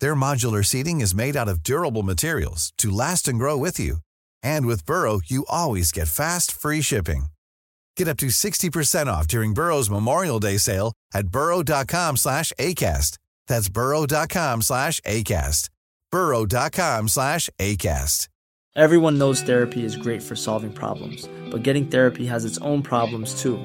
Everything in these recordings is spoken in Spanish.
Their modular seating is made out of durable materials to last and grow with you. And with Burrow, you always get fast, free shipping. Get up to 60% off during Burrow's Memorial Day sale at burrow.com slash ACAST. That's burrow.com slash ACAST. burrow.com slash ACAST. Everyone knows therapy is great for solving problems, but getting therapy has its own problems too,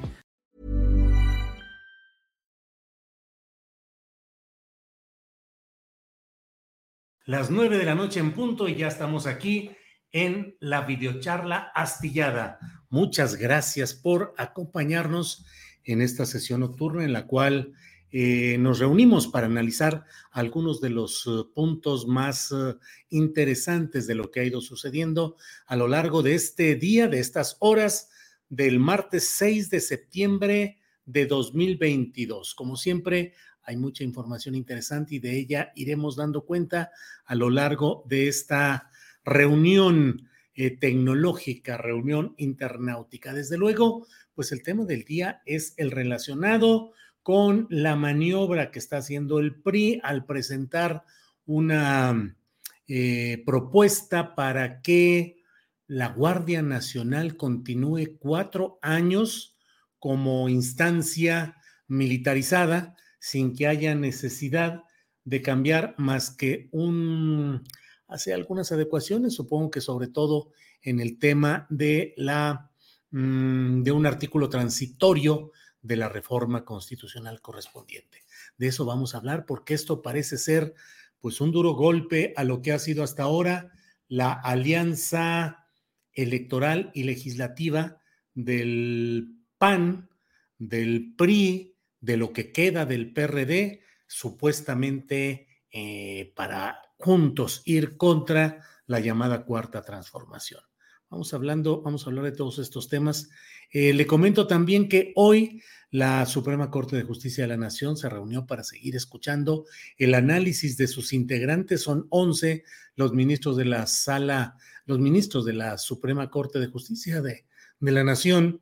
Las nueve de la noche en punto y ya estamos aquí en la videocharla astillada. Muchas gracias por acompañarnos en esta sesión nocturna en la cual eh, nos reunimos para analizar algunos de los uh, puntos más uh, interesantes de lo que ha ido sucediendo a lo largo de este día, de estas horas del martes 6 de septiembre de 2022. Como siempre, hay mucha información interesante y de ella iremos dando cuenta a lo largo de esta reunión eh, tecnológica, reunión internautica. Desde luego, pues el tema del día es el relacionado con la maniobra que está haciendo el PRI al presentar una eh, propuesta para que la Guardia Nacional continúe cuatro años como instancia militarizada sin que haya necesidad de cambiar más que un hace algunas adecuaciones, supongo que sobre todo en el tema de la mm, de un artículo transitorio de la reforma constitucional correspondiente. De eso vamos a hablar porque esto parece ser pues un duro golpe a lo que ha sido hasta ahora la alianza electoral y legislativa del PAN, del PRI, de lo que queda del PRD, supuestamente eh, para juntos ir contra la llamada cuarta transformación. Vamos hablando, vamos a hablar de todos estos temas. Eh, le comento también que hoy la Suprema Corte de Justicia de la Nación se reunió para seguir escuchando el análisis de sus integrantes. Son 11 los ministros de la sala, los ministros de la Suprema Corte de Justicia de, de la Nación.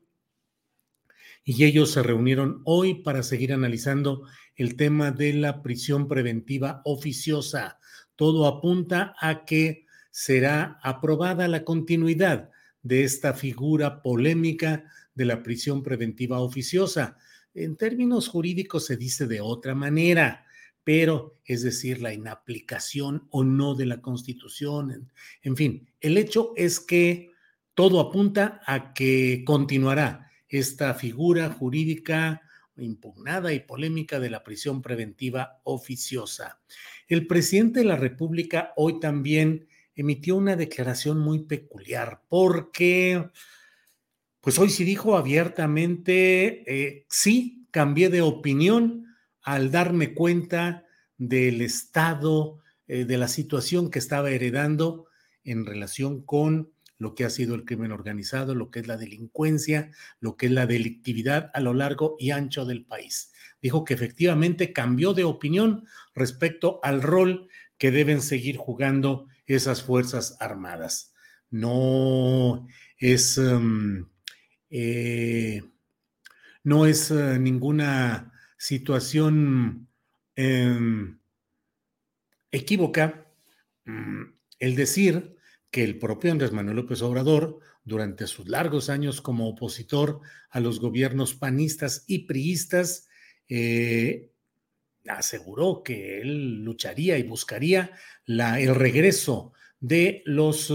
Y ellos se reunieron hoy para seguir analizando el tema de la prisión preventiva oficiosa todo apunta a que será aprobada la continuidad de esta figura polémica de la prisión preventiva oficiosa. En términos jurídicos se dice de otra manera, pero es decir, la inaplicación o no de la Constitución. En, fin, el hecho es que todo apunta a que continuará esta figura jurídica impugnada y polémica de la prisión preventiva oficiosa. El presidente de la República hoy también emitió una declaración muy peculiar porque, pues hoy sí dijo abiertamente, eh, sí, cambié de opinión al darme cuenta del estado, eh, de la situación que estaba heredando en relación con lo que ha sido el crimen organizado, lo que es la delincuencia, lo que es la delictividad a lo largo y ancho del país. Dijo que efectivamente cambió de opinión respecto al rol que deben seguir jugando esas Fuerzas Armadas. No es, em, eh, no es eh, ninguna situación em, equívoca mm, el decir que el propio Andrés Manuel López Obrador, durante sus largos años como opositor a los gobiernos panistas y priistas, eh, aseguró que él lucharía y buscaría el regreso de los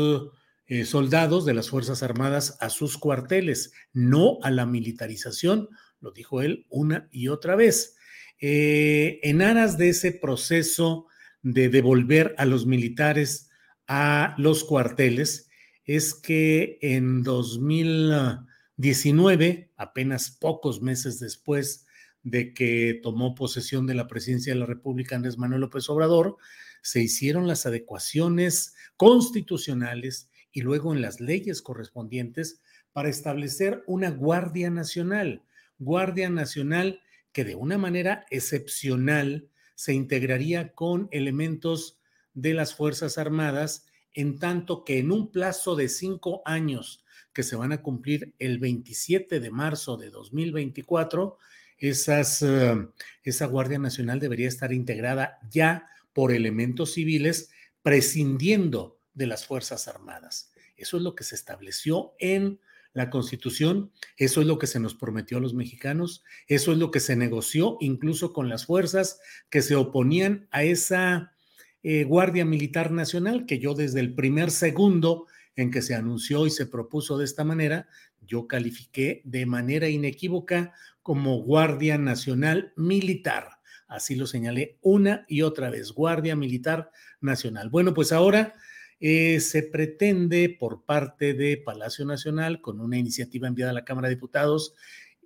eh, soldados de las Fuerzas Armadas a sus cuarteles, no a la militarización, lo dijo él una y otra vez. Eh, en aras de ese proceso de devolver a los militares a los cuarteles, es que en 2019, apenas pocos meses después de que tomó posesión de la presidencia de la República Andrés Manuel López Obrador, se hicieron las adecuaciones constitucionales y luego en las leyes correspondientes para establecer una Guardia Nacional, Guardia Nacional que de una manera excepcional se integraría con elementos de las Fuerzas Armadas, en tanto que en un plazo de cinco años que se van a cumplir el 27 de marzo de 2024, esas, eh, esa Guardia Nacional debería estar integrada ya por elementos civiles, prescindiendo de las Fuerzas Armadas. Eso es lo que se estableció en la Constitución, eso es lo que se nos prometió a los mexicanos, eso es lo que se negoció incluso con las fuerzas que se oponían a esa eh, Guardia Militar Nacional, que yo desde el primer segundo en que se anunció y se propuso de esta manera, yo califiqué de manera inequívoca como Guardia Nacional Militar. Así lo señalé una y otra vez, Guardia Militar Nacional. Bueno, pues ahora eh, se pretende por parte de Palacio Nacional, con una iniciativa enviada a la Cámara de Diputados,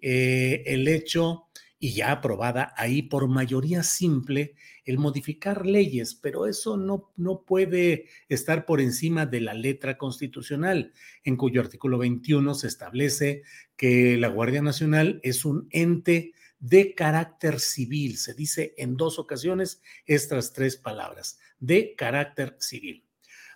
eh, el hecho y ya aprobada ahí por mayoría simple, el modificar leyes, pero eso no, no puede estar por encima de la letra constitucional, en cuyo artículo 21 se establece que la Guardia Nacional es un ente de carácter civil. Se dice en dos ocasiones estas tres palabras, de carácter civil.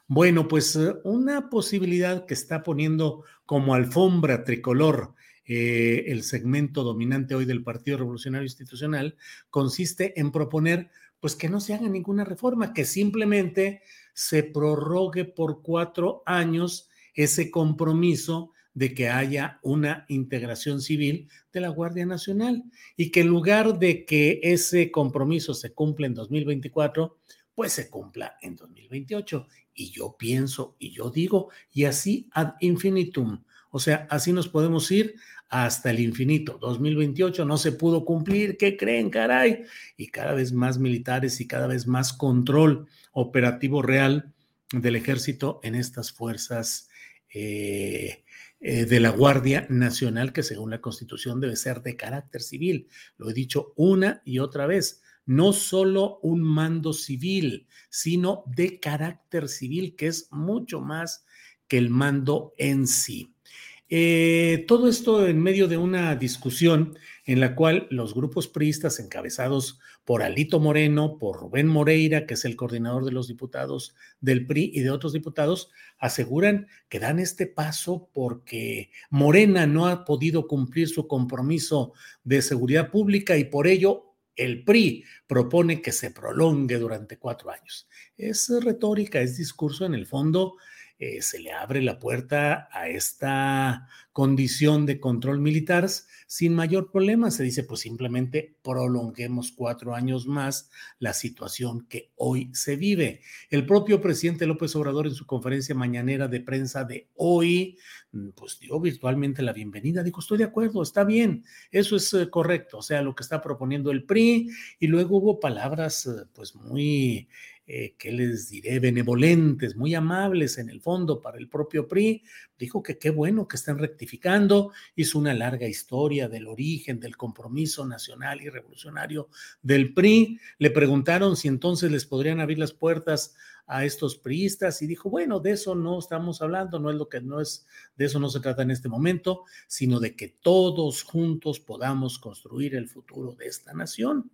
Bueno, pues eh, una posibilidad que está poniendo como alfombra tricolor eh, el segmento dominante hoy del Partido Revolucionario Institucional consiste en proponer pues que no se haga ninguna reforma, que simplemente se prorrogue por cuatro años ese compromiso de que haya una integración civil de la Guardia Nacional y que en lugar de que ese compromiso se cumpla en 2024, pues se cumpla en 2028. Y yo pienso y yo digo, y así ad infinitum. O sea, así nos podemos ir hasta el infinito. 2028 no se pudo cumplir, ¿qué creen, caray? Y cada vez más militares y cada vez más control operativo real del ejército en estas fuerzas eh, eh, de la Guardia Nacional, que según la Constitución debe ser de carácter civil. Lo he dicho una y otra vez no solo un mando civil, sino de carácter civil, que es mucho más que el mando en sí. Eh, todo esto en medio de una discusión en la cual los grupos priistas encabezados por Alito Moreno, por Rubén Moreira, que es el coordinador de los diputados del PRI y de otros diputados, aseguran que dan este paso porque Morena no ha podido cumplir su compromiso de seguridad pública y por ello el PRI propone que se prolongue durante cuatro años. Es retórica, es discurso, en el fondo eh, se le abre la puerta a esta condición de control militar sin mayor problema. Se dice, pues simplemente prolonguemos cuatro años más la situación que hoy se vive. El propio presidente López Obrador en su conferencia mañanera de prensa de hoy, mm, pues dio virtualmente la bienvenida. Dijo, estoy de acuerdo, está bien, eso es eh, correcto, o sea, lo que está proponiendo el PRI. Y luego hubo palabras, eh, pues muy eh, ¿qué les diré? Benevolentes, muy amables en el fondo para el propio PRI. Dijo que qué bueno que estén rectificando. Hizo una larga historia del origen del compromiso nacional y revolucionario del PRI. Le preguntaron si entonces les podrían abrir las puertas a estos priistas y dijo, bueno, de eso no estamos hablando, no es lo que no es, de eso no se trata en este momento, sino de que todos juntos podamos construir el futuro de esta nación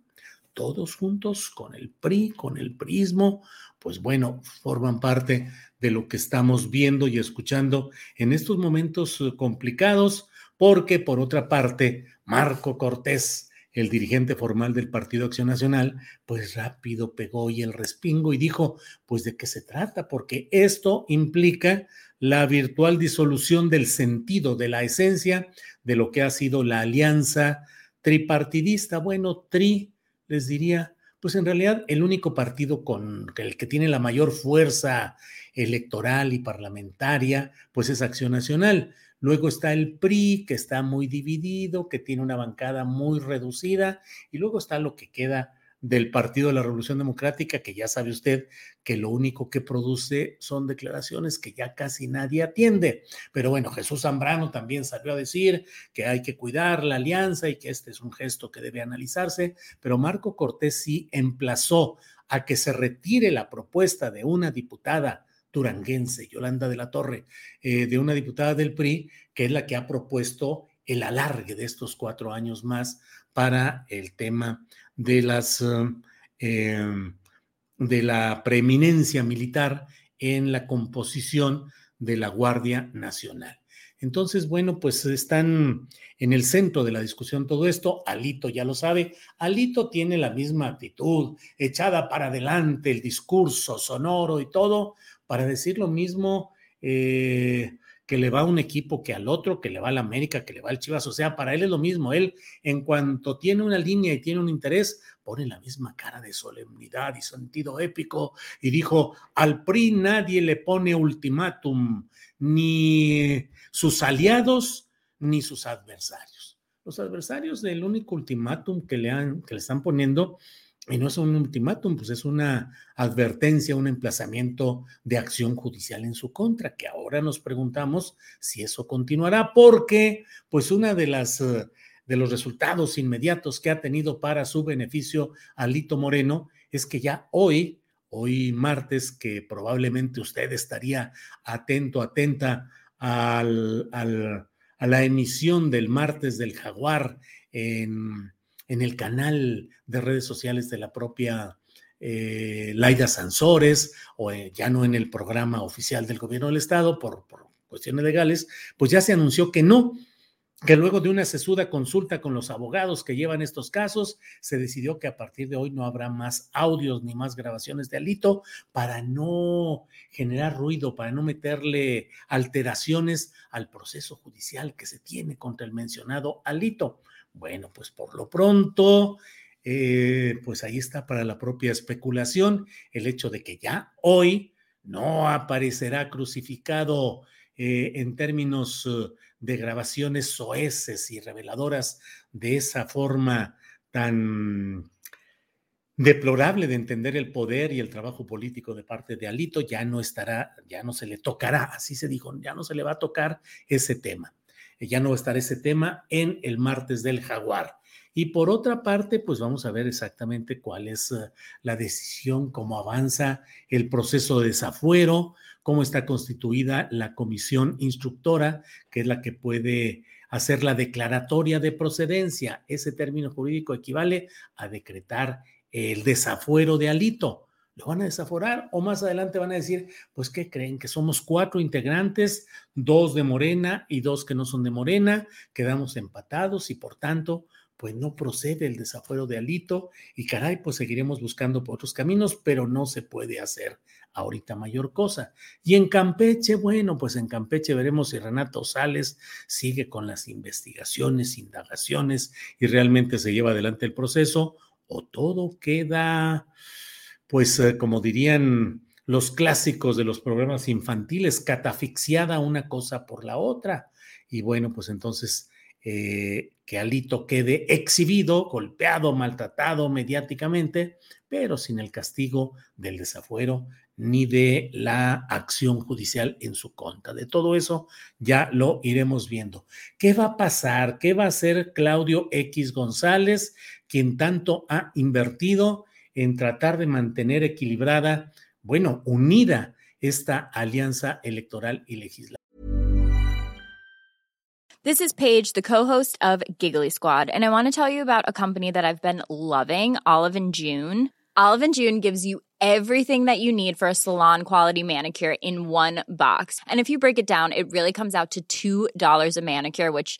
todos juntos con el PRI, con el prismo, pues bueno, forman parte de lo que estamos viendo y escuchando en estos momentos eh, complicados, porque por otra parte, Marco Cortés, el dirigente formal del Partido Acción Nacional, pues rápido pegó y el respingo y dijo, pues de qué se trata, porque esto implica la virtual disolución del sentido, de la esencia de lo que ha sido la alianza tripartidista. Bueno, tri les diría, pues en realidad el único partido con el que tiene la mayor fuerza electoral y parlamentaria, pues es Acción Nacional. Luego está el PRI, que está muy dividido, que tiene una bancada muy reducida. Y luego está lo que queda del Partido de la Revolución Democrática, que ya sabe usted que lo único que produce son declaraciones que ya casi nadie atiende. Pero bueno, Jesús Zambrano también salió a decir que hay que cuidar la alianza y que este es un gesto que debe analizarse, pero Marco Cortés sí emplazó a que se retire la propuesta de una diputada turanguense, Yolanda de la Torre, eh, de una diputada del PRI, que es la que ha propuesto el alargue de estos cuatro años más para el tema de las em, de la preeminencia militar en la composición de la Guardia Nacional. Entonces, bueno, pues están en el centro de la discusión todo esto. Alito ya lo sabe. Alito tiene la misma actitud, echada para adelante, el discurso sonoro y todo, para decir lo mismo eh, que le va a un equipo que al otro, que le va al América, que le va al Chivas. O sea, para él es lo mismo. Él, en cuanto tiene una línea y tiene un interés, pone la misma cara de solemnidad y sentido épico y dijo, al PRI nadie le pone ultimátum, ni sus aliados ni sus adversarios. Los adversarios del único ultimátum que le, han, que le están poniendo y no es un ultimátum, pues es una advertencia, un emplazamiento de acción judicial en su contra, que ahora nos preguntamos si eso continuará, porque pues una de las eh, de los resultados inmediatos que ha tenido para su beneficio Alito Moreno es que ya hoy, hoy martes, que probablemente usted estaría atento, atenta al, a la emisión del martes del Jaguar en en el canal de redes sociales de la propia eh, Laida Sansores, o eh, ya no en el programa oficial del gobierno del Estado por, por cuestiones legales, pues ya se anunció que no, que luego de una sesuda consulta con los abogados que llevan estos casos, se decidió que a partir de hoy no habrá más audios ni más grabaciones de Alito para no generar ruido, para no meterle alteraciones al proceso judicial que se tiene contra el mencionado Alito. Bueno, pues por lo pronto, eh, pues ahí está para la propia especulación el hecho de que ya hoy no aparecerá crucificado eh, en términos eh, de grabaciones soeces y reveladoras de esa forma tan deplorable de entender el poder y el trabajo político de parte de Alito, ya no estará, ya no se le tocará, así se dijo, ya no se le va a tocar ese tema ya no va a estar ese tema en el martes del jaguar. Y por otra parte, pues vamos a ver exactamente cuál es eh, la decisión, cómo avanza el proceso de desafuero, cómo está constituida la comisión instructora, que es la que puede hacer la declaratoria de procedencia. Ese término jurídico equivale a decretar el desafuero de alito lo van a desaforar o más adelante van a decir, pues, ¿qué creen? Que somos cuatro integrantes, dos de Morena y dos que no son de Morena, quedamos empatados y por tanto, pues no procede el desafuero de Alito y caray, pues seguiremos buscando por otros caminos, pero no se puede hacer ahorita mayor cosa. Y en Campeche, bueno, pues en Campeche veremos si Renato Sales sigue con las investigaciones, indagaciones y realmente se lleva adelante el proceso o todo queda pues eh, como dirían los clásicos de los programas infantiles, catafixiada una cosa por la otra. Y bueno, pues entonces eh, que Alito quede exhibido, golpeado, maltratado mediáticamente, pero sin el castigo del desafuero ni de la acción judicial en su contra. De todo eso ya lo iremos viendo. ¿Qué va a pasar? ¿Qué va a hacer Claudio X González, quien tanto ha invertido en tratar de mantener equilibrada, bueno, unida esta alianza electoral y legislativa. This is Paige, the co-host of Giggly Squad, and I want to tell you about a company that I've been loving, Olive and June. Olive and June gives you everything that you need for a salon quality manicure in one box. And if you break it down, it really comes out to $2 a manicure, which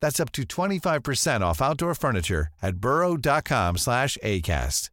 That's up to 25% off outdoor furniture at burrow.com slash ACAST.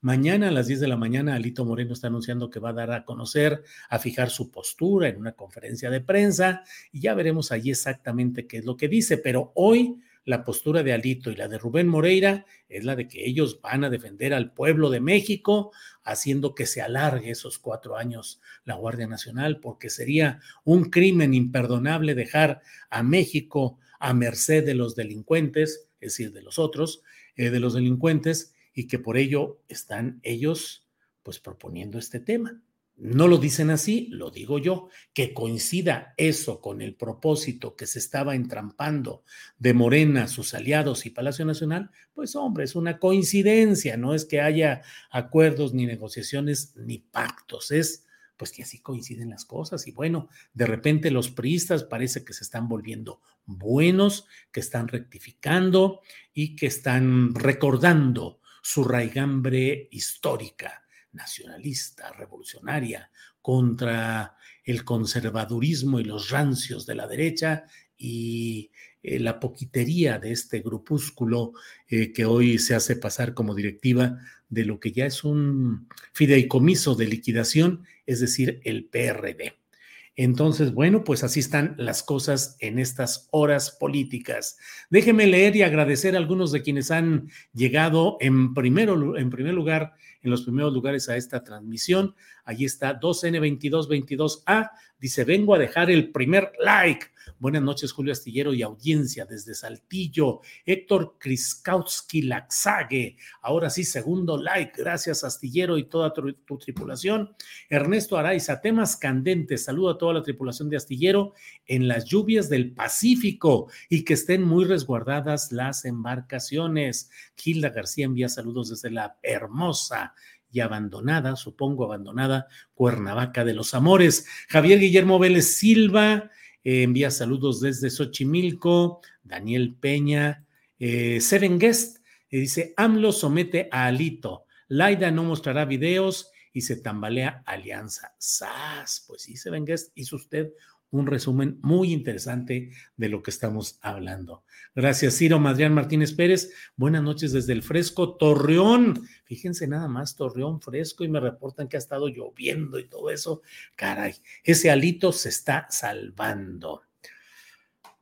Mañana a las 10 de la mañana, Alito Moreno está anunciando que va a dar a conocer, a fijar su postura en una conferencia de prensa y ya veremos allí exactamente qué es lo que dice. Pero hoy la postura de Alito y la de Rubén Moreira es la de que ellos van a defender al pueblo de México, haciendo que se alargue esos cuatro años la Guardia Nacional, porque sería un crimen imperdonable dejar a México a merced de los delincuentes, es decir, de los otros, eh, de los delincuentes, y que por ello están ellos pues proponiendo este tema. No lo dicen así, lo digo yo, que coincida eso con el propósito que se estaba entrampando de Morena, sus aliados y Palacio Nacional, pues hombre, es una coincidencia, no es que haya acuerdos ni negociaciones ni pactos, es pues que así coinciden las cosas. Y bueno, de repente los priistas parece que se están volviendo buenos, que están rectificando y que están recordando su raigambre histórica, nacionalista, revolucionaria, contra el conservadurismo y los rancios de la derecha y eh, la poquitería de este grupúsculo eh, que hoy se hace pasar como directiva de lo que ya es un fideicomiso de liquidación, es decir, el PRD. Entonces, bueno, pues así están las cosas en estas horas políticas. Déjeme leer y agradecer a algunos de quienes han llegado en, primero, en primer lugar, en los primeros lugares a esta transmisión. Allí está 2N2222A, dice, vengo a dejar el primer like. Buenas noches, Julio Astillero y audiencia desde Saltillo. Héctor Kriskowski Laxague. Ahora sí, segundo like. Gracias, Astillero y toda tu, tripulación. Ernesto Araiza, temas candentes. Saludo a toda la tripulación de Astillero en las lluvias del Pacífico y que estén muy resguardadas las embarcaciones. Gilda García envía saludos desde la hermosa y abandonada, supongo abandonada, Cuernavaca de los Amores. Javier Guillermo Vélez Silva eh, envía saludos desde Xochimilco, Daniel Peña, eh, Seven Guest, eh, dice, AMLO somete a Alito, Laida no mostrará videos y se tambalea Alianza. ¡Sas! Pues sí, Seven Guest hizo usted un resumen muy interesante de lo que estamos hablando. Gracias, Ciro Madrián Martínez Pérez. Buenas noches desde el fresco Torreón. Fíjense nada más, Torreón fresco y me reportan que ha estado lloviendo y todo eso. Caray, ese alito se está salvando.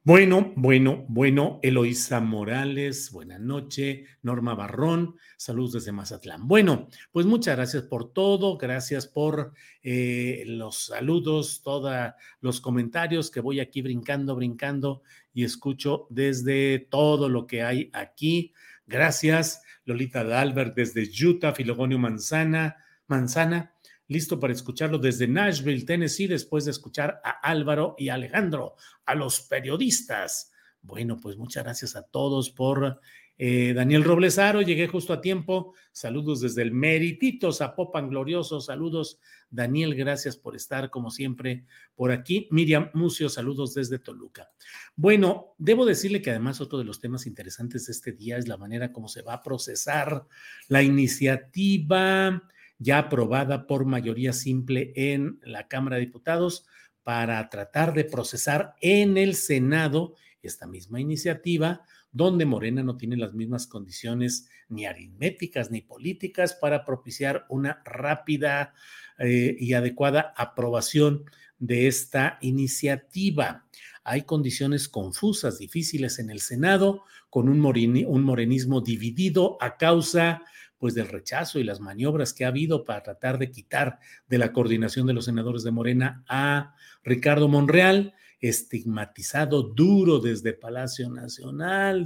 Bueno, bueno, bueno, Eloísa Morales, buena noche, Norma Barrón, saludos desde Mazatlán. Bueno, pues muchas gracias por todo, gracias por eh, los saludos, todos los comentarios que voy aquí brincando, brincando y escucho desde todo lo que hay aquí. Gracias, Lolita Dalbert desde Utah, Filogonio Manzana, Manzana, listo para escucharlo desde Nashville, Tennessee, después de escuchar a Álvaro y Alejandro, a los periodistas. Bueno, pues muchas gracias a todos por eh, Daniel Roblesaro, llegué justo a tiempo. Saludos desde el Meritito Zapopan Glorioso. Saludos, Daniel, gracias por estar como siempre por aquí. Miriam Mucio, saludos desde Toluca. Bueno, debo decirle que además otro de los temas interesantes de este día es la manera como se va a procesar la iniciativa ya aprobada por mayoría simple en la Cámara de Diputados para tratar de procesar en el Senado esta misma iniciativa, donde Morena no tiene las mismas condiciones ni aritméticas ni políticas para propiciar una rápida eh, y adecuada aprobación de esta iniciativa. hay condiciones confusas, difíciles en el Senado, con un, un morenismo dividido a causa pues del rechazo y las maniobras que ha habido para tratar de quitar de la coordinación de los senadores de Morena a Ricardo Monreal, estigmatizado duro desde Palacio Nacional,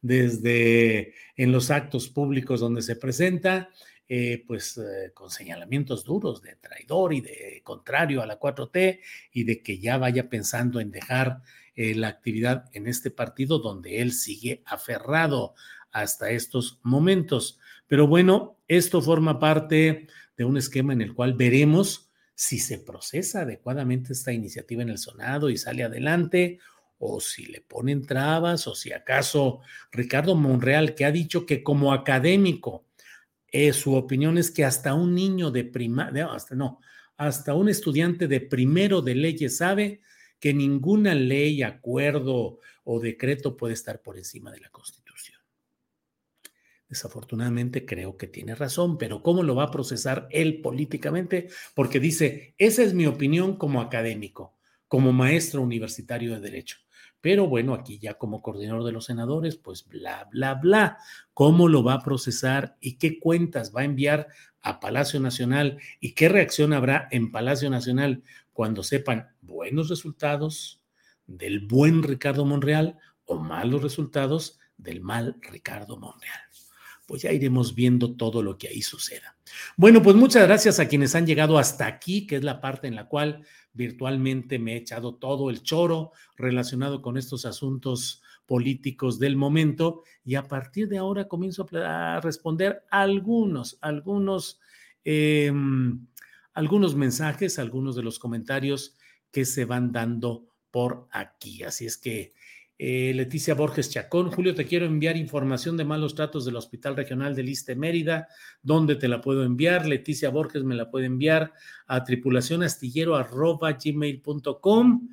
desde, en los actos públicos donde se presenta, eh, pues eh, con señalamientos duros de traidor y de contrario a la 4T y de que ya vaya pensando en dejar eh, la actividad en este partido donde él sigue aferrado hasta estos momentos. Pero bueno, esto forma parte de un esquema en el cual veremos si se procesa adecuadamente esta iniciativa en el Senado y sale adelante, o si le ponen trabas, o si acaso Ricardo Monreal, que ha dicho que como académico, eh, su opinión es que hasta un niño de primaria, hasta no, hasta un estudiante de primero de leyes sabe que ninguna ley, acuerdo o decreto puede estar por encima de la Constitución. Desafortunadamente creo que tiene razón, pero ¿cómo lo va a procesar él políticamente? Porque dice, esa es mi opinión como académico, como maestro universitario de derecho. Pero bueno, aquí ya como coordinador de los senadores, pues bla, bla, bla. ¿Cómo lo va a procesar y qué cuentas va a enviar a Palacio Nacional y qué reacción habrá en Palacio Nacional cuando sepan buenos resultados del buen Ricardo Monreal o malos resultados del mal Ricardo Monreal? Pues ya iremos viendo todo lo que ahí suceda. Bueno, pues muchas gracias a quienes han llegado hasta aquí, que es la parte en la cual virtualmente me he echado todo el choro relacionado con estos asuntos políticos del momento y a partir de ahora comienzo a responder algunos, algunos, em, algunos mensajes, algunos de los comentarios que se van dando por aquí. Así es que eh, Leticia Borges Chacón. Julio, te quiero enviar información de malos tratos del Hospital Regional de Liste Mérida. ¿Dónde te la puedo enviar? Leticia Borges me la puede enviar a tripulacionastillero.gmail.com.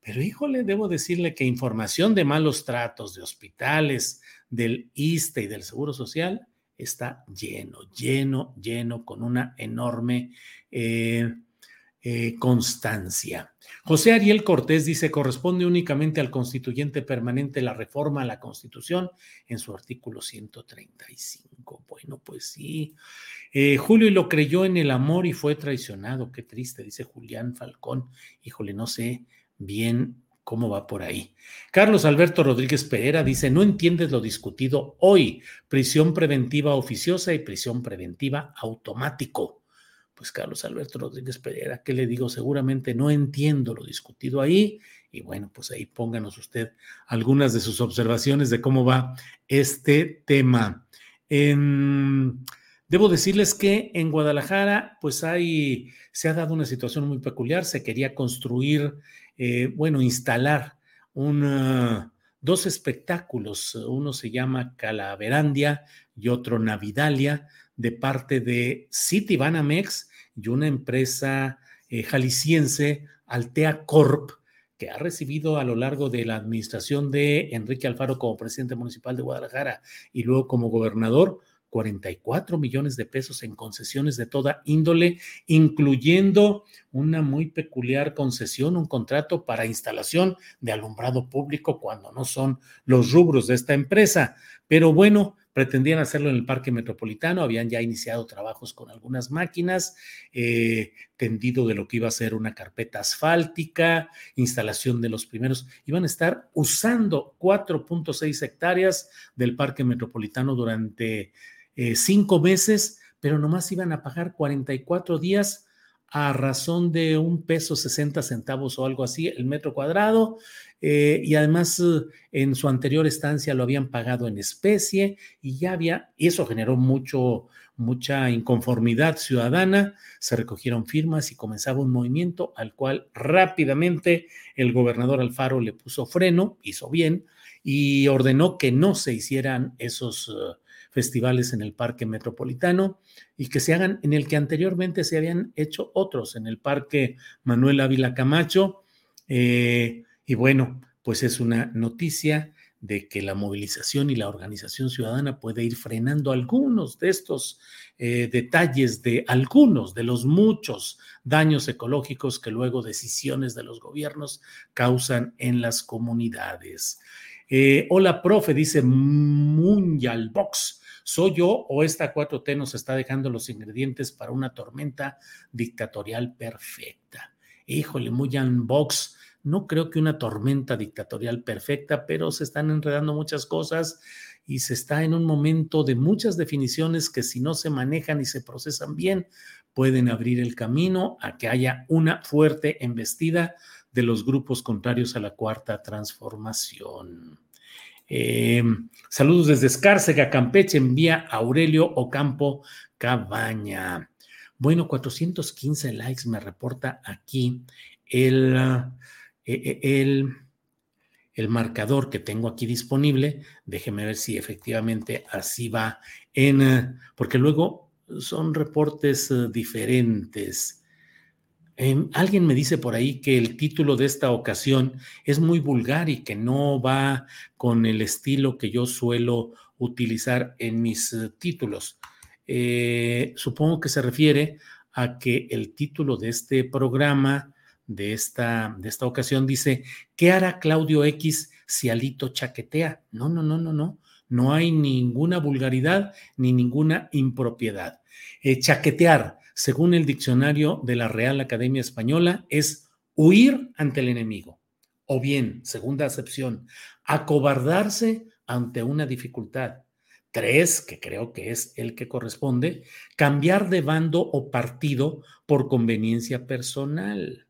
Pero híjole, debo decirle que información de malos tratos de hospitales, del ISTE y del Seguro Social está lleno, lleno, lleno, con una enorme eh, eh, constancia. José Ariel Cortés dice, corresponde únicamente al constituyente permanente la reforma a la Constitución en su artículo 135. Bueno, pues sí. Eh, Julio lo creyó en el amor y fue traicionado. Qué triste, dice Julián Falcón. Híjole, no sé bien cómo va por ahí. Carlos Alberto Rodríguez Pereira dice, no entiendes lo discutido hoy, prisión preventiva oficiosa y prisión preventiva automático pues Carlos Alberto Rodríguez Pereira, ¿qué le digo? Seguramente no entiendo lo discutido ahí. Y bueno, pues ahí pónganos usted algunas de sus observaciones de cómo va este tema. debo decirles que en Guadalajara, pues hay, se ha dado una situación muy peculiar. Se quería construir, eh, bueno, instalar dos espectáculos. Uno se llama Calaverandia y otro Navidalia de parte de City Banamex y una empresa eh, jalisciense, Altea Corp, que ha recibido a lo largo de la administración de Enrique Alfaro como presidente municipal de Guadalajara y luego como gobernador, 44 millones de pesos en concesiones de toda índole, incluyendo una muy peculiar concesión, un contrato para instalación de alumbrado público cuando no son los rubros de esta empresa. Pero bueno, pretendían hacerlo en el Parque Metropolitano, habían ya iniciado trabajos con algunas máquinas, eh, tendido de lo que iba a ser una carpeta asfáltica, instalación de los primeros, iban a estar usando 4.6 hectáreas del Parque Metropolitano durante eh, cinco meses, pero nomás iban a pagar 44 días a razón de un peso 60 centavos o algo así el metro cuadrado. Eh, y además eh, en su anterior estancia lo habían pagado en especie y ya había, y eso generó mucho, mucha inconformidad ciudadana, se recogieron firmas y comenzaba un movimiento al cual rápidamente el gobernador Alfaro le puso freno, hizo bien, y ordenó que no se hicieran esos eh, festivales en el Parque Metropolitano y que se hagan en el que anteriormente se habían hecho otros, en el Parque Manuel Ávila Camacho. Eh, y bueno, pues es una noticia de que la movilización y la organización ciudadana puede ir frenando algunos de estos eh, detalles de algunos de los muchos daños ecológicos que luego decisiones de los gobiernos causan en las comunidades. Eh, hola, profe, dice Mundial. ¿Soy yo o esta 4T nos está dejando los ingredientes para una tormenta dictatorial perfecta? Híjole, Mundial Box no creo que una tormenta dictatorial perfecta, pero se están enredando muchas cosas y se está en un momento de muchas definiciones que si no se manejan y se procesan bien, pueden abrir el camino a que haya una fuerte embestida de los grupos contrarios a la cuarta transformación. Eh, saludos desde Escárcega, Campeche, envía Aurelio Ocampo Cabaña. Bueno, 415 likes me reporta aquí el e, e, el, el marcador que tengo aquí disponible. Déjeme ver si efectivamente así va en, eh, porque luego son reportes eh, diferentes. Em, alguien me dice por ahí que el título de esta ocasión es muy vulgar y que no va con el estilo que yo suelo utilizar en mis eh, títulos. supongo que se refiere a que el título de este programa de esta, de esta ocasión dice, ¿qué hará Claudio X si Alito chaquetea? No, no, no, no, no. No hay ninguna vulgaridad ni ninguna impropiedad. Eh, chaquetear, según el diccionario de la Real Academia Española, es huir ante el enemigo. O bien, segunda acepción, acobardarse ante una dificultad. Tres, que creo que es el que corresponde, cambiar de bando o partido por conveniencia personal.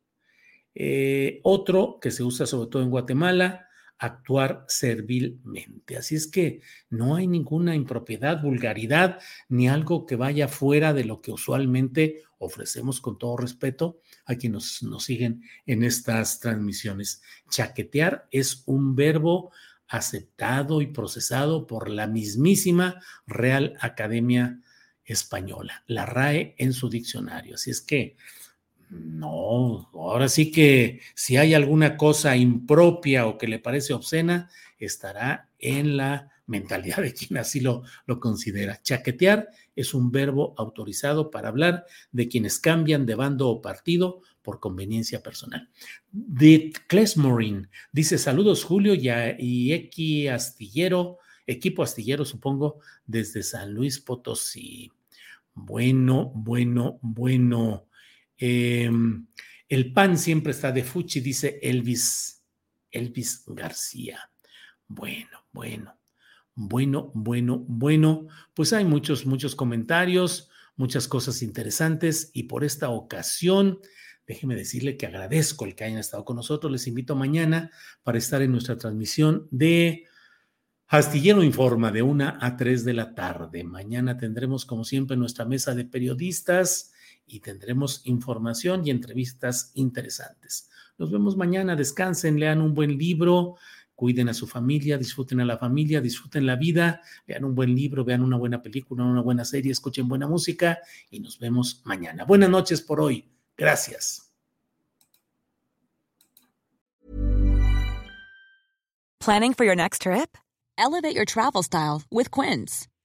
Eh, otro que se usa sobre todo en Guatemala, actuar servilmente. Así es que no hay ninguna impropiedad, vulgaridad, ni algo que vaya fuera de lo que usualmente ofrecemos con todo respeto a quienes nos, siguen en estas transmisiones. Chaquetear es un verbo aceptado y procesado por la mismísima Real Academia Española, la RAE en su diccionario. Así es que no, ahora sí que si hay alguna cosa impropia o que le parece obscena, estará en la mentalidad de quien así lo, lo considera. Chaquetear es un verbo autorizado para hablar de quienes cambian de bando o partido por conveniencia personal. De Klesmorin dice saludos Julio y, y Equi Astillero, equipo astillero supongo, desde San Luis Potosí. Bueno, bueno, bueno. Em, el pan siempre está de fuchi, dice Elvis, Elvis García. Bueno, bueno, bueno, bueno, bueno. Pues hay muchos, muchos comentarios, muchas cosas interesantes y por esta ocasión, déjeme decirle que agradezco el que hayan estado con nosotros. Les invito mañana para estar en nuestra transmisión de Astillero Informa de una a 3 de la tarde. Mañana tendremos, como siempre, nuestra mesa de periodistas y tendremos información y entrevistas interesantes. Nos vemos mañana, descansen, lean un buen libro, cuiden a su familia, disfruten a la familia, disfruten la vida, lean un buen libro, vean una buena película, una buena serie, escuchen buena música y nos vemos mañana. Buenas noches por hoy. Gracias. Planning for your next trip? Elevate your travel style with.